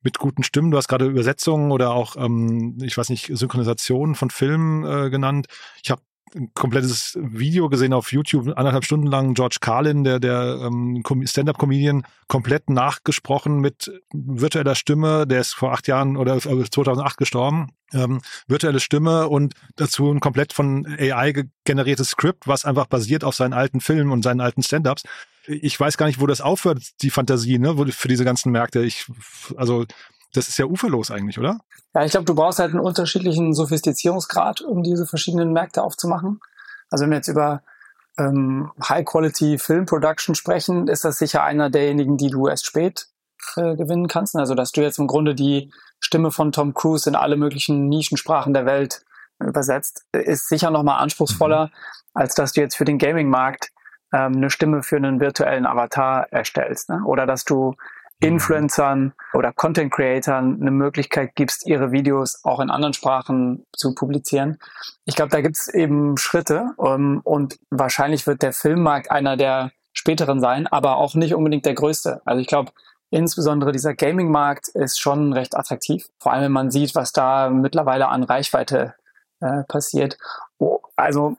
mit guten Stimmen. Du hast gerade Übersetzungen oder auch, ähm, ich weiß nicht, Synchronisation von Filmen äh, genannt. Ich habe ein komplettes Video gesehen auf YouTube, anderthalb Stunden lang George Carlin, der, der ähm, Stand-up-Comedian, komplett nachgesprochen mit virtueller Stimme. Der ist vor acht Jahren oder 2008 äh, gestorben. Ähm, virtuelle Stimme und dazu ein komplett von AI generiertes Skript, was einfach basiert auf seinen alten Filmen und seinen alten Stand-ups. Ich weiß gar nicht, wo das aufhört, die Fantasie, ne, für diese ganzen Märkte. Ich, also das ist ja uferlos eigentlich, oder? Ja, ich glaube, du brauchst halt einen unterschiedlichen Sophistizierungsgrad, um diese verschiedenen Märkte aufzumachen. Also wenn wir jetzt über ähm, High-Quality Film Production sprechen, ist das sicher einer derjenigen, die du erst spät äh, gewinnen kannst. Also dass du jetzt im Grunde die Stimme von Tom Cruise in alle möglichen Nischensprachen der Welt übersetzt, ist sicher nochmal anspruchsvoller, mhm. als dass du jetzt für den Gaming-Markt ähm, eine Stimme für einen virtuellen Avatar erstellst. Ne? Oder dass du Influencern oder Content Creatern eine Möglichkeit gibst, ihre Videos auch in anderen Sprachen zu publizieren. Ich glaube, da gibt es eben Schritte um, ähm, und wahrscheinlich wird der Filmmarkt einer der späteren sein, aber auch nicht unbedingt der größte. Also ich glaube, insbesondere dieser Gaming-Markt ist schon recht attraktiv, vor allem wenn man sieht, was da mittlerweile an Reichweite äh, passiert. Oh, also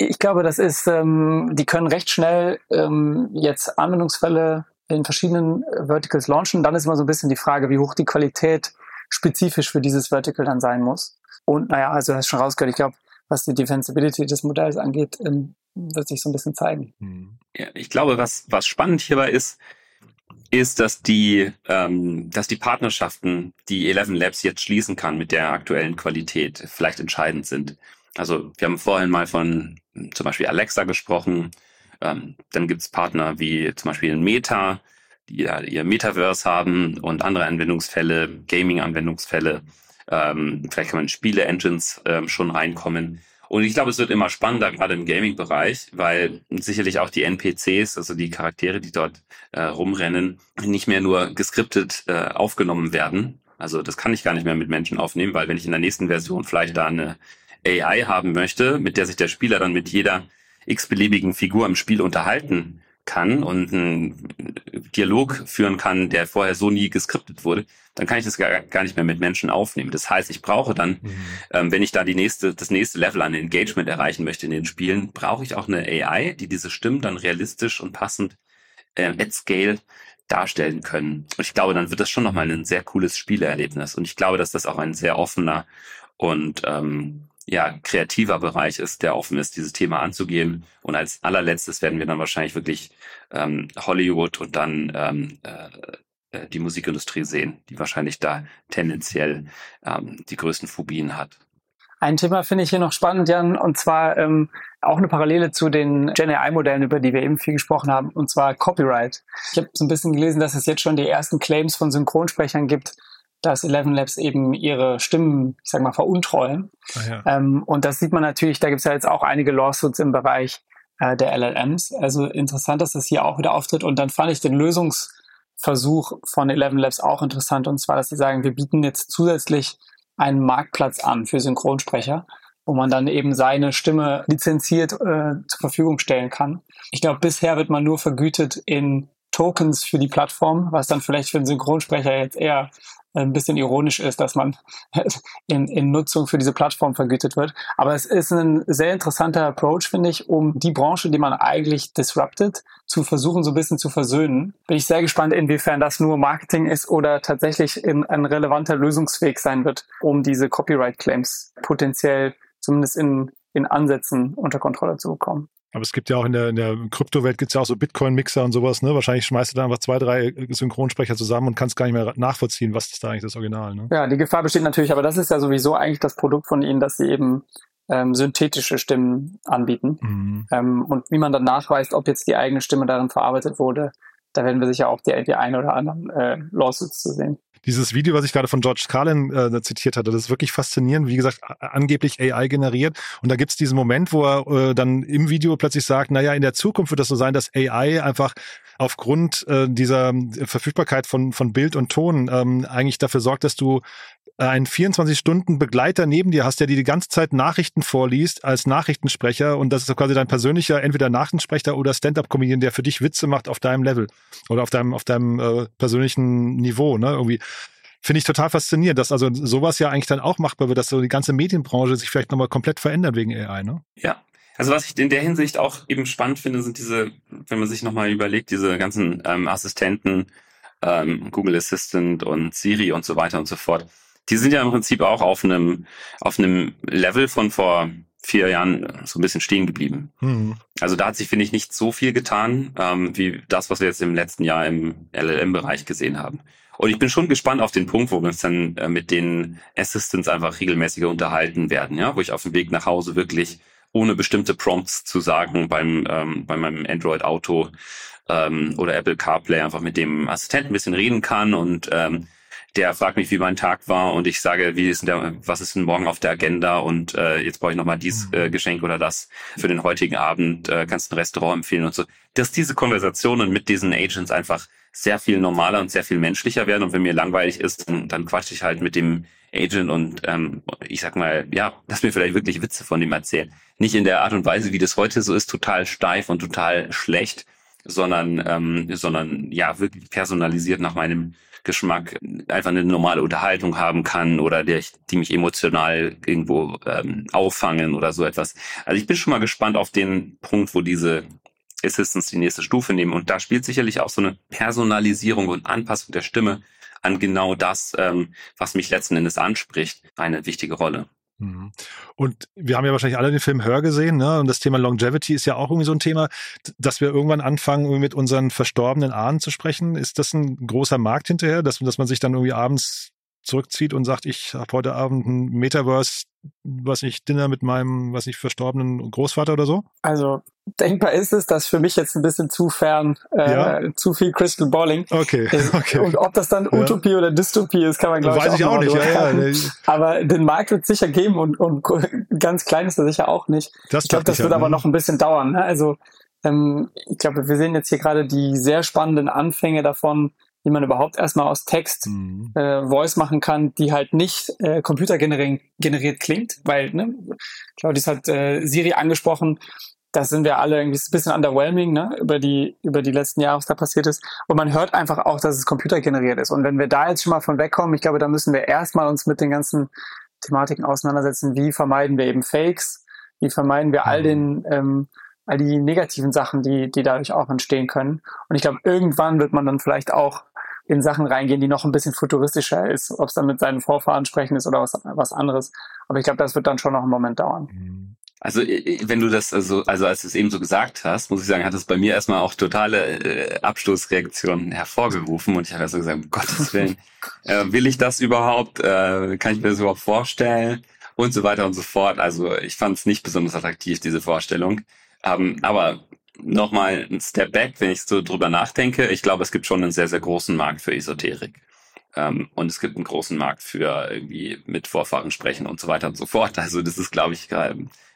ich glaube, das ist, ähm, die können recht schnell ähm, jetzt Anwendungsfälle in verschiedenen äh, Verticals launchen. Dann ist immer so ein bisschen die Frage, wie hoch die Qualität spezifisch für dieses Vertical dann sein muss. Und naja, also hast schon rausgehört, ich glaube, was die Defensibility des Modells angeht, ähm, wird sich so ein bisschen zeigen. Hm. Ja, ich glaube, was, was spannend hierbei ist, ist, dass die, ähm, dass die Partnerschaften, die Eleven Labs jetzt schließen kann mit der aktuellen Qualität, vielleicht entscheidend sind. Also wir haben vorhin mal von zum Beispiel Alexa gesprochen, ähm, dann gibt es Partner wie zum Beispiel Meta, die ja ihr Metaverse haben und andere Anwendungsfälle, Gaming-Anwendungsfälle. Ähm, vielleicht kann man in Spiele-Engines ähm, schon reinkommen. Und ich glaube, es wird immer spannender, gerade im Gaming-Bereich, weil sicherlich auch die NPCs, also die Charaktere, die dort äh, rumrennen, nicht mehr nur geskriptet äh, aufgenommen werden. Also das kann ich gar nicht mehr mit Menschen aufnehmen, weil wenn ich in der nächsten Version vielleicht da eine AI haben möchte, mit der sich der Spieler dann mit jeder x-beliebigen Figur im Spiel unterhalten kann und einen Dialog führen kann, der vorher so nie geskriptet wurde, dann kann ich das gar, gar nicht mehr mit Menschen aufnehmen. Das heißt, ich brauche dann, mhm. ähm, wenn ich da die nächste, das nächste Level an Engagement erreichen möchte in den Spielen, brauche ich auch eine AI, die diese Stimmen dann realistisch und passend äh, at scale darstellen können. Und ich glaube, dann wird das schon nochmal ein sehr cooles Spielerlebnis. Und ich glaube, dass das auch ein sehr offener und ähm, ja, kreativer Bereich ist, der offen ist, dieses Thema anzugehen. Und als allerletztes werden wir dann wahrscheinlich wirklich ähm, Hollywood und dann ähm, äh, äh, die Musikindustrie sehen, die wahrscheinlich da tendenziell ähm, die größten Phobien hat. Ein Thema finde ich hier noch spannend, Jan, und zwar ähm, auch eine Parallele zu den Gen AI-Modellen, über die wir eben viel gesprochen haben, und zwar Copyright. Ich habe so ein bisschen gelesen, dass es jetzt schon die ersten Claims von Synchronsprechern gibt, dass Eleven Labs eben ihre Stimmen, ich sag mal, veruntreuen. Ja. Ähm, und das sieht man natürlich, da gibt es ja jetzt auch einige Lawsuits im Bereich äh, der LLMs. Also interessant, dass das hier auch wieder auftritt. Und dann fand ich den Lösungsversuch von Eleven Labs auch interessant. Und zwar, dass sie sagen, wir bieten jetzt zusätzlich einen Marktplatz an für Synchronsprecher, wo man dann eben seine Stimme lizenziert äh, zur Verfügung stellen kann. Ich glaube, bisher wird man nur vergütet in Tokens für die Plattform, was dann vielleicht für einen Synchronsprecher jetzt eher ein bisschen ironisch ist, dass man in, in Nutzung für diese Plattform vergütet wird. Aber es ist ein sehr interessanter Approach, finde ich, um die Branche, die man eigentlich disrupted, zu versuchen, so ein bisschen zu versöhnen. Bin ich sehr gespannt, inwiefern das nur Marketing ist oder tatsächlich in, ein relevanter Lösungsweg sein wird, um diese Copyright-Claims potenziell zumindest in, in Ansätzen unter Kontrolle zu bekommen. Aber es gibt ja auch in der, in der Kryptowelt gibt es ja auch so Bitcoin-Mixer und sowas, ne? Wahrscheinlich schmeißt du da einfach zwei, drei Synchronsprecher zusammen und kannst gar nicht mehr nachvollziehen, was ist da eigentlich das Original, ne? Ja, die Gefahr besteht natürlich, aber das ist ja sowieso eigentlich das Produkt von ihnen, dass sie eben ähm, synthetische Stimmen anbieten. Mhm. Ähm, und wie man dann nachweist, ob jetzt die eigene Stimme darin verarbeitet wurde, da werden wir sicher auch die, die ein oder anderen äh, Lawsuits zu sehen. Dieses Video, was ich gerade von George Carlin äh, zitiert hatte, das ist wirklich faszinierend. Wie gesagt, angeblich AI generiert. Und da gibt's diesen Moment, wo er äh, dann im Video plötzlich sagt, naja, in der Zukunft wird das so sein, dass AI einfach aufgrund äh, dieser Verfügbarkeit von, von Bild und Ton ähm, eigentlich dafür sorgt, dass du einen 24-Stunden-Begleiter neben dir hast, der dir die ganze Zeit Nachrichten vorliest als Nachrichtensprecher und das ist quasi dein persönlicher entweder Nachrichtensprecher oder Stand-up-Comedian, der für dich Witze macht auf deinem Level oder auf deinem auf deinem äh, persönlichen Niveau, ne? Irgendwie finde ich total faszinierend, dass also sowas ja eigentlich dann auch machbar wird, dass so die ganze Medienbranche sich vielleicht nochmal komplett verändert wegen AI, ne? Ja. Also was ich in der Hinsicht auch eben spannend finde, sind diese, wenn man sich nochmal überlegt, diese ganzen ähm, Assistenten, ähm, Google Assistant und Siri und so weiter und so fort die sind ja im Prinzip auch auf einem, auf einem Level von vor vier Jahren so ein bisschen stehen geblieben. Mhm. Also da hat sich, finde ich, nicht so viel getan, ähm, wie das, was wir jetzt im letzten Jahr im LLM-Bereich gesehen haben. Und ich bin schon gespannt auf den Punkt, wo wir uns dann äh, mit den Assistants einfach regelmäßiger unterhalten werden, ja, wo ich auf dem Weg nach Hause wirklich ohne bestimmte Prompts zu sagen beim ähm, bei meinem Android Auto ähm, oder Apple CarPlay einfach mit dem Assistenten ein bisschen reden kann und ähm, der fragt mich, wie mein Tag war und ich sage, wie ist denn der, was ist denn morgen auf der Agenda und äh, jetzt brauche ich nochmal dies mhm. äh, Geschenk oder das für den heutigen Abend, äh, kannst du ein Restaurant empfehlen und so. Dass diese Konversationen mit diesen Agents einfach sehr viel normaler und sehr viel menschlicher werden und wenn mir langweilig ist, dann, dann quatsche ich halt mit dem Agent und ähm, ich sag mal, ja, lass mir vielleicht wirklich Witze von ihm erzählen. Nicht in der Art und Weise, wie das heute so ist, total steif und total schlecht, sondern, ähm, sondern ja, wirklich personalisiert nach meinem Geschmack einfach eine normale Unterhaltung haben kann oder der, die mich emotional irgendwo ähm, auffangen oder so etwas. Also ich bin schon mal gespannt auf den Punkt, wo diese Assistants die nächste Stufe nehmen. Und da spielt sicherlich auch so eine Personalisierung und Anpassung der Stimme an genau das, ähm, was mich letzten Endes anspricht, eine wichtige Rolle. Mhm. Und wir haben ja wahrscheinlich alle den Film Hör gesehen, ne? Und das Thema Longevity ist ja auch irgendwie so ein Thema, dass wir irgendwann anfangen, mit unseren verstorbenen Ahnen zu sprechen. Ist das ein großer Markt hinterher, dass, dass man sich dann irgendwie abends zurückzieht und sagt, ich habe heute Abend ein Metaverse, was nicht, Dinner mit meinem, was nicht, verstorbenen Großvater oder so? Also denkbar ist es, dass für mich jetzt ein bisschen zu fern, äh, ja? zu viel Crystal Balling. Okay. okay. Und ob das dann Utopie ja. oder Dystopie ist, kann man glaube ich Weiß ich auch nicht. Ja, aber den Markt wird es sicher geben und, und ganz klein ist er sicher auch nicht. Das ich glaube, das ich wird ja, aber ne? noch ein bisschen dauern. Ne? Also ähm, ich glaube, wir sehen jetzt hier gerade die sehr spannenden Anfänge davon, wie man überhaupt erstmal aus Text mhm. äh, Voice machen kann, die halt nicht äh, computergeneriert generiert klingt, weil, ne, Claudius hat äh, Siri angesprochen, das sind wir alle irgendwie ein bisschen underwhelming, ne, über die, über die letzten Jahre, was da passiert ist. Und man hört einfach auch, dass es computergeneriert ist. Und wenn wir da jetzt schon mal von wegkommen, ich glaube, da müssen wir erstmal uns mit den ganzen Thematiken auseinandersetzen. Wie vermeiden wir eben Fakes? Wie vermeiden wir all mhm. den, ähm, all die negativen Sachen, die, die dadurch auch entstehen können? Und ich glaube, irgendwann wird man dann vielleicht auch in Sachen reingehen, die noch ein bisschen futuristischer ist, ob es dann mit seinen Vorfahren sprechen ist oder was, was anderes. Aber ich glaube, das wird dann schon noch einen Moment dauern. Mhm. Also wenn du das also also als du es eben so gesagt hast, muss ich sagen, hat es bei mir erstmal auch totale äh, Abstoßreaktionen hervorgerufen und ich habe also gesagt, um Gottes Willen, äh, will ich das überhaupt? Äh, kann ich mir das überhaupt vorstellen? Und so weiter und so fort. Also ich fand es nicht besonders attraktiv diese Vorstellung. Ähm, aber nochmal ein Step back, wenn ich so drüber nachdenke. Ich glaube, es gibt schon einen sehr, sehr großen Markt für Esoterik. Ähm, und es gibt einen großen Markt für irgendwie mit Vorfahren sprechen und so weiter und so fort. Also das ist, glaube ich,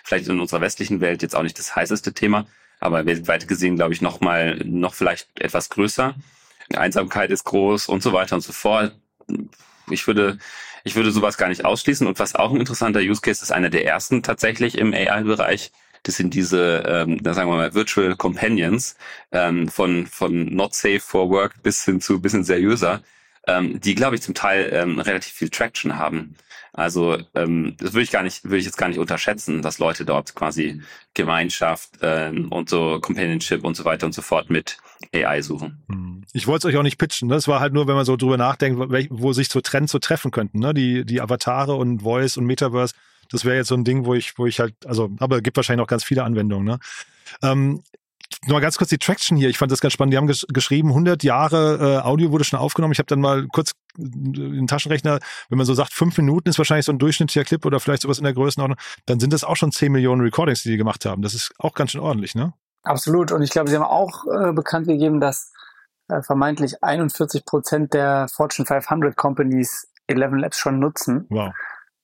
vielleicht in unserer westlichen Welt jetzt auch nicht das heißeste Thema, aber weltweit gesehen, glaube ich, noch mal, noch vielleicht etwas größer. Einsamkeit ist groß und so weiter und so fort. Ich würde, ich würde sowas gar nicht ausschließen. Und was auch ein interessanter Use Case ist, einer der ersten tatsächlich im AI-Bereich, das sind diese, ähm, sagen wir mal, Virtual Companions ähm, von, von not safe for work bis hin zu bisschen seriöser, ähm, die, glaube ich, zum Teil ähm, relativ viel Traction haben. Also ähm, das würde ich gar nicht, würde ich jetzt gar nicht unterschätzen, dass Leute dort quasi Gemeinschaft ähm, und so Companionship und so weiter und so fort mit AI suchen. Hm. Ich wollte es euch auch nicht pitchen. Ne? Das war halt nur, wenn man so drüber nachdenkt, wo sich so Trends so treffen könnten. Ne? Die, die Avatare und Voice und Metaverse das wäre jetzt so ein Ding, wo ich, wo ich halt, also, aber gibt wahrscheinlich noch ganz viele Anwendungen. Ne? Ähm, nur ganz kurz die Traction hier. Ich fand das ganz spannend. Die haben ges geschrieben, 100 Jahre äh, Audio wurde schon aufgenommen. Ich habe dann mal kurz den Taschenrechner, wenn man so sagt, fünf Minuten ist wahrscheinlich so ein durchschnittlicher Clip oder vielleicht sowas in der Größenordnung, dann sind das auch schon 10 Millionen Recordings, die die gemacht haben. Das ist auch ganz schön ordentlich, ne? Absolut. Und ich glaube, sie haben auch äh, bekannt gegeben, dass äh, vermeintlich 41 Prozent der Fortune 500 Companies 11 Labs schon nutzen. Wow.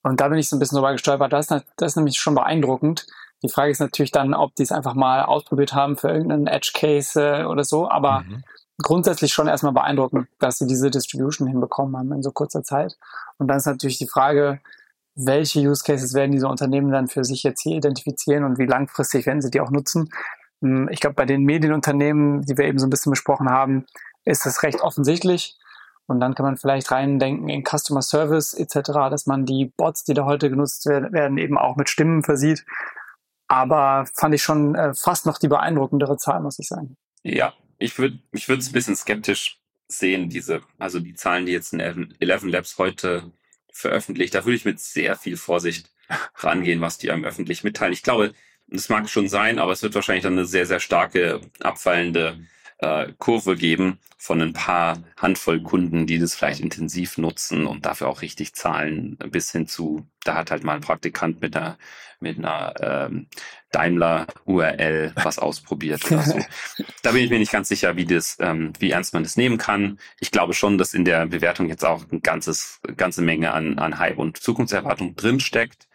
Und da bin ich so ein bisschen drüber gestolpert. Das ist, das ist nämlich schon beeindruckend. Die Frage ist natürlich dann, ob die es einfach mal ausprobiert haben für irgendeinen Edge Case äh, oder so. Aber mhm. grundsätzlich schon erstmal beeindruckend, dass sie diese Distribution hinbekommen haben in so kurzer Zeit. Und dann ist natürlich die Frage, welche Use Cases werden diese Unternehmen dann für sich jetzt hier identifizieren und wie langfristig werden sie die auch nutzen. Hm, ich glaube, bei den Medienunternehmen, die wir eben so ein bisschen besprochen haben, ist das recht offensichtlich. Und dann kann man vielleicht reindenken in Customer Service etc., dass man die Bots, die da heute genutzt werden, eben auch mit Stimmen versieht. Aber fand ich schon äh, fast noch die beeindruckendere Zahl, muss ich sagen. Ja, ich würde ich es ein bisschen skeptisch sehen, diese, also die Zahlen, die jetzt in 11 Labs heute veröffentlicht. Da würde ich mit sehr viel Vorsicht rangehen, was die einem öffentlich mitteilen. Ich glaube, das mag schon sein, aber es wird wahrscheinlich dann eine sehr, sehr starke abfallende äh, Kurve geben von ein paar Handvoll Kunden, die das vielleicht intensiv nutzen und dafür auch richtig zahlen, bis hin zu, da hat halt mal ein Praktikant mit einer, mit einer ähm, Daimler URL was ausprobiert oder so. Da bin ich mir nicht ganz sicher, wie das, ähm, wie ernst man das nehmen kann. Ich glaube schon, dass in der Bewertung jetzt auch ein ganzes, ganze Menge an, an Hype und Zukunftserwartung drinsteckt.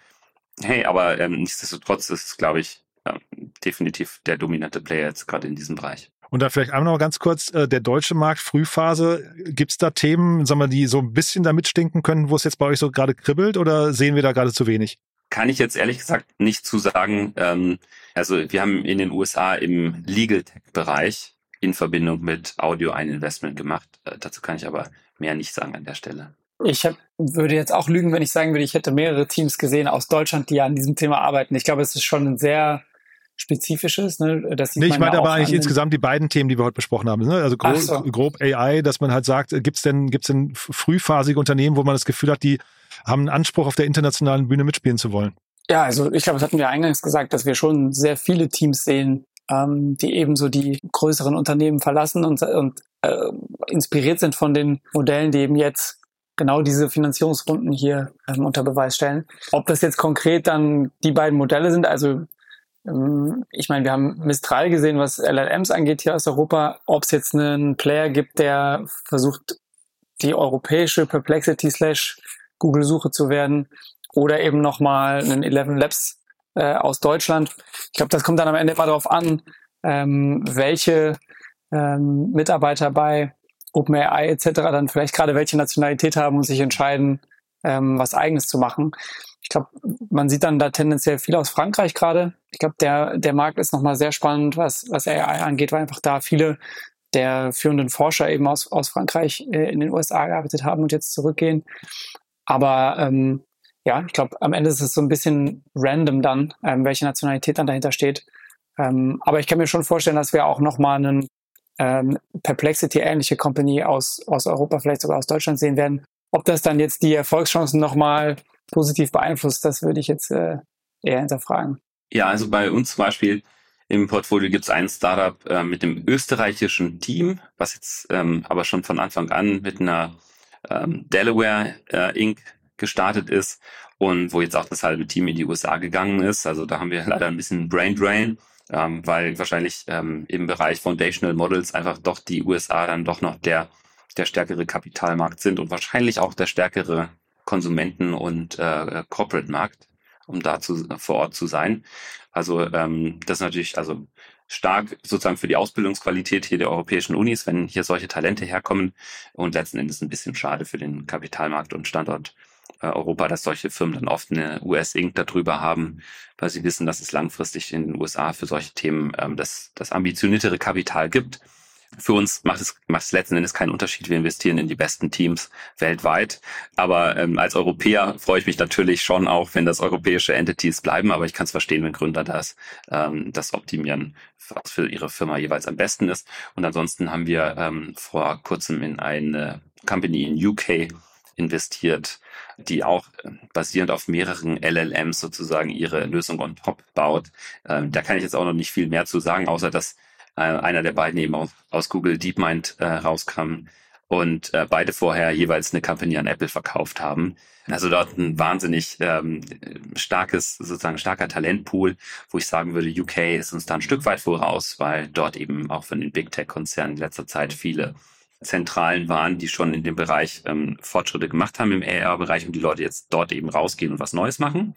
Hey, aber ähm, nichtsdestotrotz ist es, glaube ich, ja, definitiv der dominante Player jetzt gerade in diesem Bereich. Und da vielleicht einmal noch ganz kurz, äh, der deutsche Markt, Frühphase, gibt es da Themen, sagen wir, die so ein bisschen da mitstinken können, wo es jetzt bei euch so gerade kribbelt oder sehen wir da gerade zu wenig? Kann ich jetzt ehrlich gesagt nicht zu sagen. Ähm, also wir haben in den USA im Legal Tech-Bereich in Verbindung mit Audio ein Investment gemacht. Äh, dazu kann ich aber mehr nicht sagen an der Stelle. Ich hab, würde jetzt auch lügen, wenn ich sagen würde, ich hätte mehrere Teams gesehen aus Deutschland, die an diesem Thema arbeiten. Ich glaube, es ist schon ein sehr spezifisches. Ne? Das nee, ich meine aber eigentlich insgesamt die beiden Themen, die wir heute besprochen haben. Ne? Also grob, so. grob AI, dass man halt sagt, gibt es denn, gibt's denn frühphasige Unternehmen, wo man das Gefühl hat, die haben einen Anspruch, auf der internationalen Bühne mitspielen zu wollen? Ja, also ich glaube, das hatten wir eingangs gesagt, dass wir schon sehr viele Teams sehen, ähm, die eben so die größeren Unternehmen verlassen und, und äh, inspiriert sind von den Modellen, die eben jetzt genau diese Finanzierungsrunden hier ähm, unter Beweis stellen. Ob das jetzt konkret dann die beiden Modelle sind, also ich meine, wir haben Mistral gesehen, was LLMs angeht hier aus Europa. Ob es jetzt einen Player gibt, der versucht, die europäische Perplexity slash Google-Suche zu werden oder eben nochmal einen 11 Labs äh, aus Deutschland. Ich glaube, das kommt dann am Ende immer darauf an, ähm, welche ähm, Mitarbeiter bei OpenAI etc. dann vielleicht gerade welche Nationalität haben und sich entscheiden, ähm, was eigenes zu machen. Ich glaube, man sieht dann da tendenziell viel aus Frankreich gerade. Ich glaube, der, der Markt ist nochmal sehr spannend, was, was AI angeht, weil einfach da viele der führenden Forscher eben aus, aus Frankreich äh, in den USA gearbeitet haben und jetzt zurückgehen. Aber ähm, ja, ich glaube, am Ende ist es so ein bisschen random dann, ähm, welche Nationalität dann dahinter steht. Ähm, aber ich kann mir schon vorstellen, dass wir auch nochmal einen ähm, Perplexity-ähnliche Company aus, aus Europa, vielleicht sogar aus Deutschland sehen werden. Ob das dann jetzt die Erfolgschancen nochmal positiv beeinflusst, das würde ich jetzt äh, eher hinterfragen. Ja, also bei uns zum Beispiel im Portfolio gibt es ein Startup äh, mit dem österreichischen Team, was jetzt ähm, aber schon von Anfang an mit einer ähm, Delaware äh, Inc. gestartet ist und wo jetzt auch das halbe Team in die USA gegangen ist. Also da haben wir leider ein bisschen Brain Drain, ähm, weil wahrscheinlich ähm, im Bereich Foundational Models einfach doch die USA dann doch noch der, der stärkere Kapitalmarkt sind und wahrscheinlich auch der stärkere Konsumenten- und äh, Corporate-Markt, um da zu, vor Ort zu sein. Also ähm, das ist natürlich also stark sozusagen für die Ausbildungsqualität hier der europäischen Unis, wenn hier solche Talente herkommen und letzten Endes ein bisschen schade für den Kapitalmarkt und Standort äh, Europa, dass solche Firmen dann oft eine US-Inc. darüber haben, weil sie wissen, dass es langfristig in den USA für solche Themen ähm, das, das ambitioniertere Kapital gibt für uns macht es, macht es letzten Endes keinen Unterschied. Wir investieren in die besten Teams weltweit. Aber ähm, als Europäer freue ich mich natürlich schon auch, wenn das europäische Entities bleiben. Aber ich kann es verstehen, wenn Gründer das, ähm, das optimieren, was für ihre Firma jeweils am besten ist. Und ansonsten haben wir ähm, vor kurzem in eine Company in UK investiert, die auch äh, basierend auf mehreren LLMs sozusagen ihre Lösung on top baut. Ähm, da kann ich jetzt auch noch nicht viel mehr zu sagen, außer dass äh, einer der beiden eben aus, aus Google DeepMind äh, rauskam. und äh, beide vorher jeweils eine Company an Apple verkauft haben. Also dort ein wahnsinnig ähm, starkes, sozusagen starker Talentpool, wo ich sagen würde, UK ist uns da ein Stück weit voraus, weil dort eben auch von den Big Tech-Konzernen in letzter Zeit viele Zentralen waren, die schon in dem Bereich ähm, Fortschritte gemacht haben im AR-Bereich und die Leute jetzt dort eben rausgehen und was Neues machen.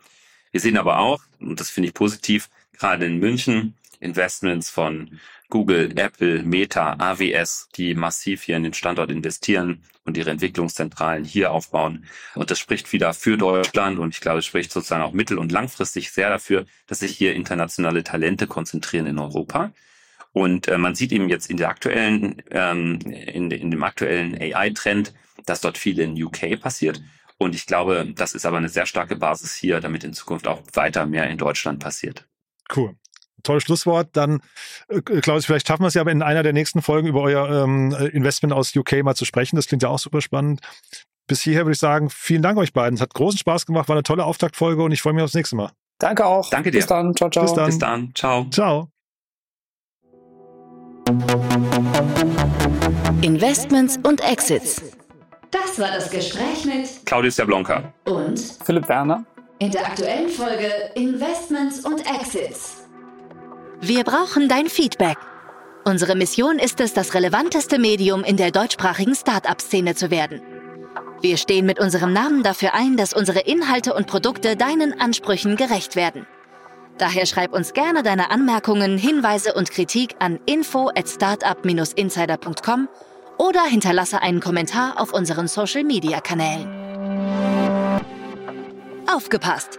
Wir sehen aber auch, und das finde ich positiv, gerade in München Investments von Google, Apple, Meta, AWS, die massiv hier in den Standort investieren und ihre Entwicklungszentralen hier aufbauen. Und das spricht wieder für Deutschland und ich glaube, es spricht sozusagen auch mittel- und langfristig sehr dafür, dass sich hier internationale Talente konzentrieren in Europa. Und äh, man sieht eben jetzt in der aktuellen, ähm, in, in dem aktuellen AI-Trend, dass dort viel in UK passiert. Und ich glaube, das ist aber eine sehr starke Basis hier, damit in Zukunft auch weiter mehr in Deutschland passiert. Cool. Tolles Schlusswort. Dann, äh, Klaus, vielleicht schaffen wir es ja aber in einer der nächsten Folgen über euer ähm, Investment aus UK mal zu sprechen. Das klingt ja auch super spannend. Bis hierher würde ich sagen, vielen Dank euch beiden. Es hat großen Spaß gemacht, war eine tolle Auftaktfolge und ich freue mich aufs nächste Mal. Danke auch. Danke dir. Bis dann. Ciao, ciao. Bis dann. Bis dann. Ciao. Ciao. Investments und Exits. Das war das Gespräch mit Claudius Jablonka. und Philipp Werner. in der aktuellen Folge Investments und Exits. Wir brauchen dein Feedback. Unsere Mission ist es, das relevanteste Medium in der deutschsprachigen Start-up-Szene zu werden. Wir stehen mit unserem Namen dafür ein, dass unsere Inhalte und Produkte deinen Ansprüchen gerecht werden. Daher schreib uns gerne deine Anmerkungen, Hinweise und Kritik an info at startup-insider.com oder hinterlasse einen Kommentar auf unseren Social-Media-Kanälen. Aufgepasst!